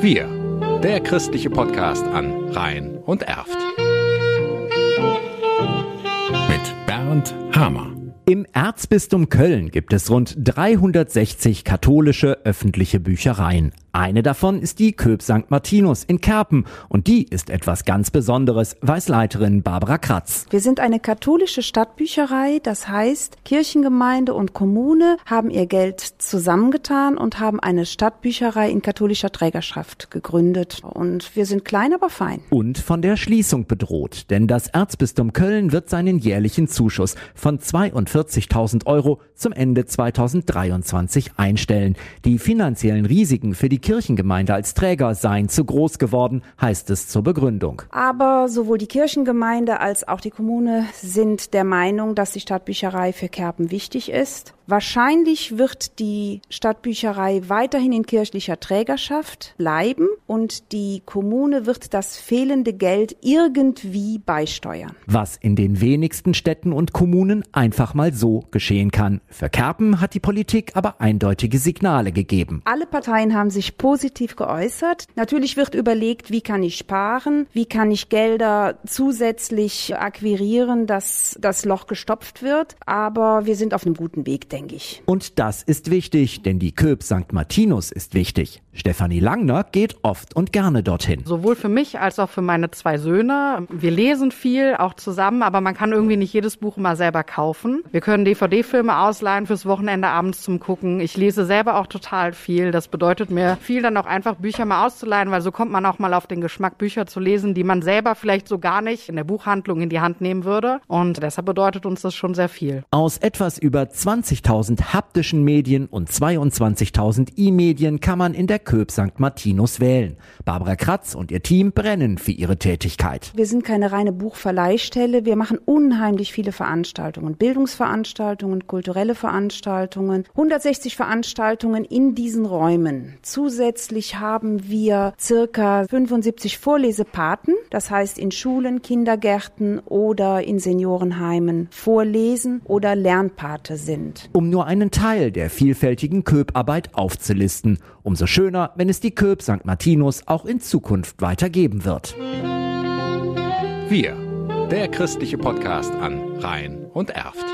Wir, der christliche Podcast an Rhein und Erft. Mit Bernd Hamer. Im Erzbistum Köln gibt es rund 360 katholische öffentliche Büchereien. Eine davon ist die Köp St. Martinus in Kerpen und die ist etwas ganz Besonderes, weiß Leiterin Barbara Kratz. Wir sind eine katholische Stadtbücherei, das heißt, Kirchengemeinde und Kommune haben ihr Geld zusammengetan und haben eine Stadtbücherei in katholischer Trägerschaft gegründet. Und wir sind klein, aber fein. Und von der Schließung bedroht, denn das Erzbistum Köln wird seinen jährlichen Zuschuss von 42.000 Euro zum Ende 2023 einstellen. Die finanziellen Risiken für die Kirchengemeinde als Träger seien zu groß geworden, heißt es zur Begründung. Aber sowohl die Kirchengemeinde als auch die Kommune sind der Meinung, dass die Stadtbücherei für Kerpen wichtig ist. Wahrscheinlich wird die Stadtbücherei weiterhin in kirchlicher Trägerschaft bleiben und die Kommune wird das fehlende Geld irgendwie beisteuern. Was in den wenigsten Städten und Kommunen einfach mal so geschehen kann. Für Kerpen hat die Politik aber eindeutige Signale gegeben. Alle Parteien haben sich positiv geäußert. Natürlich wird überlegt, wie kann ich sparen, wie kann ich Gelder zusätzlich akquirieren, dass das Loch gestopft wird. Aber wir sind auf einem guten Weg, denke denke ich. Und das ist wichtig, denn die Köp St. Martinus ist wichtig. Stefanie Langner geht oft und gerne dorthin. Sowohl für mich als auch für meine zwei Söhne. Wir lesen viel, auch zusammen, aber man kann irgendwie nicht jedes Buch mal selber kaufen. Wir können DVD-Filme ausleihen fürs Wochenende abends zum Gucken. Ich lese selber auch total viel. Das bedeutet mir viel dann auch einfach Bücher mal auszuleihen, weil so kommt man auch mal auf den Geschmack, Bücher zu lesen, die man selber vielleicht so gar nicht in der Buchhandlung in die Hand nehmen würde. Und deshalb bedeutet uns das schon sehr viel. Aus etwas über 20.000 haptischen Medien und 22.000 E-Medien kann man in der Köp St. Martinus wählen. Barbara Kratz und ihr Team brennen für ihre Tätigkeit. Wir sind keine reine Buchverleihstelle. Wir machen unheimlich viele Veranstaltungen. Bildungsveranstaltungen, kulturelle Veranstaltungen, 160 Veranstaltungen in diesen Räumen. Zusätzlich haben wir circa 75 Vorlesepaten. Das heißt in Schulen, Kindergärten oder in Seniorenheimen vorlesen oder Lernpate sind. Um nur einen Teil der vielfältigen Köparbeit aufzulisten. Umso schöner, wenn es die Köp St. Martinus auch in Zukunft weitergeben wird. Wir, der christliche Podcast an Rhein und Erft.